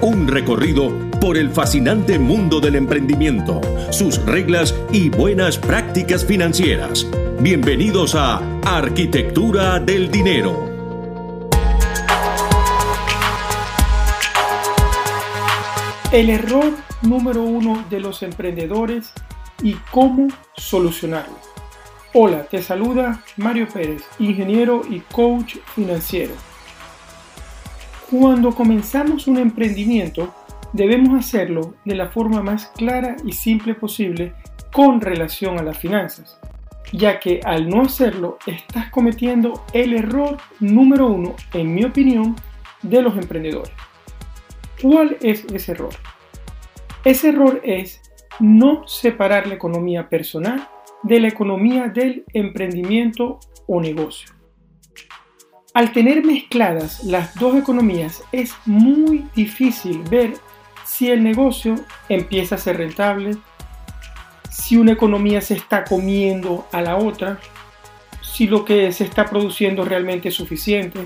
Un recorrido por el fascinante mundo del emprendimiento, sus reglas y buenas prácticas financieras. Bienvenidos a Arquitectura del Dinero. El error número uno de los emprendedores y cómo solucionarlo. Hola, te saluda Mario Pérez, ingeniero y coach financiero. Cuando comenzamos un emprendimiento, debemos hacerlo de la forma más clara y simple posible con relación a las finanzas, ya que al no hacerlo estás cometiendo el error número uno, en mi opinión, de los emprendedores. ¿Cuál es ese error? Ese error es no separar la economía personal de la economía del emprendimiento o negocio. Al tener mezcladas las dos economías es muy difícil ver si el negocio empieza a ser rentable, si una economía se está comiendo a la otra, si lo que se está produciendo realmente es suficiente.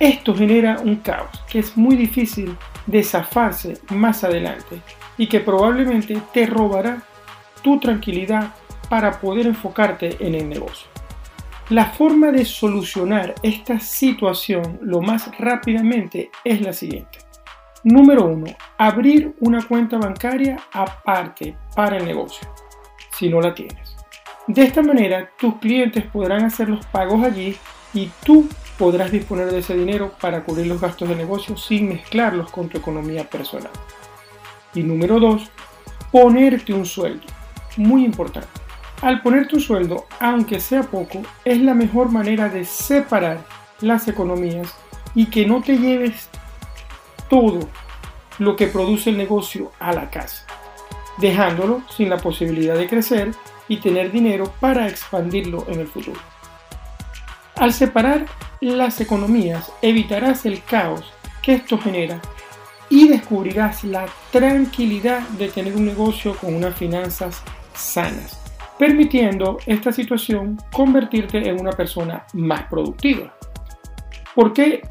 Esto genera un caos que es muy difícil de zafarse más adelante y que probablemente te robará tu tranquilidad para poder enfocarte en el negocio. La forma de solucionar esta situación lo más rápidamente es la siguiente. Número 1. Abrir una cuenta bancaria aparte para el negocio, si no la tienes. De esta manera, tus clientes podrán hacer los pagos allí y tú podrás disponer de ese dinero para cubrir los gastos de negocio sin mezclarlos con tu economía personal. Y número 2. Ponerte un sueldo. Muy importante. Al ponerte un sueldo, aunque sea poco, es la mejor manera de separar las economías y que no te lleves todo lo que produce el negocio a la casa, dejándolo sin la posibilidad de crecer y tener dinero para expandirlo en el futuro. Al separar las economías evitarás el caos que esto genera y descubrirás la tranquilidad de tener un negocio con unas finanzas sanas, permitiendo esta situación convertirte en una persona más productiva. ¿Por qué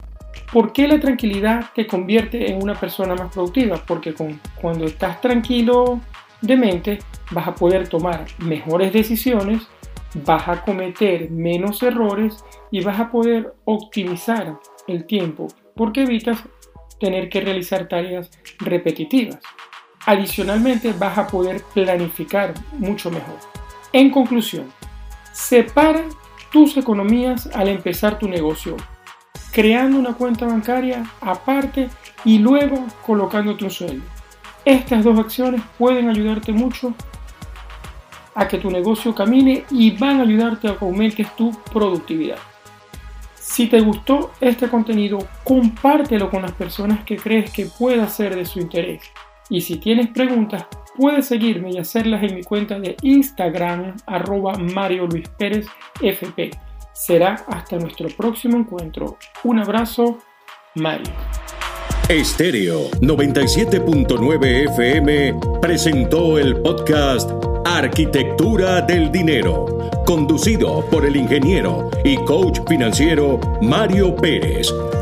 ¿Por qué la tranquilidad te convierte en una persona más productiva? Porque cuando estás tranquilo de mente vas a poder tomar mejores decisiones, vas a cometer menos errores y vas a poder optimizar el tiempo porque evitas tener que realizar tareas repetitivas. Adicionalmente vas a poder planificar mucho mejor. En conclusión, separa tus economías al empezar tu negocio creando una cuenta bancaria aparte y luego colocándote un sueldo. Estas dos acciones pueden ayudarte mucho a que tu negocio camine y van a ayudarte a que aumentes tu productividad. Si te gustó este contenido, compártelo con las personas que crees que pueda ser de su interés. Y si tienes preguntas, puedes seguirme y hacerlas en mi cuenta de Instagram, arroba Mario Luis Pérez FP. Será hasta nuestro próximo encuentro. Un abrazo, Mario. Estéreo 97.9 FM presentó el podcast Arquitectura del Dinero, conducido por el ingeniero y coach financiero Mario Pérez.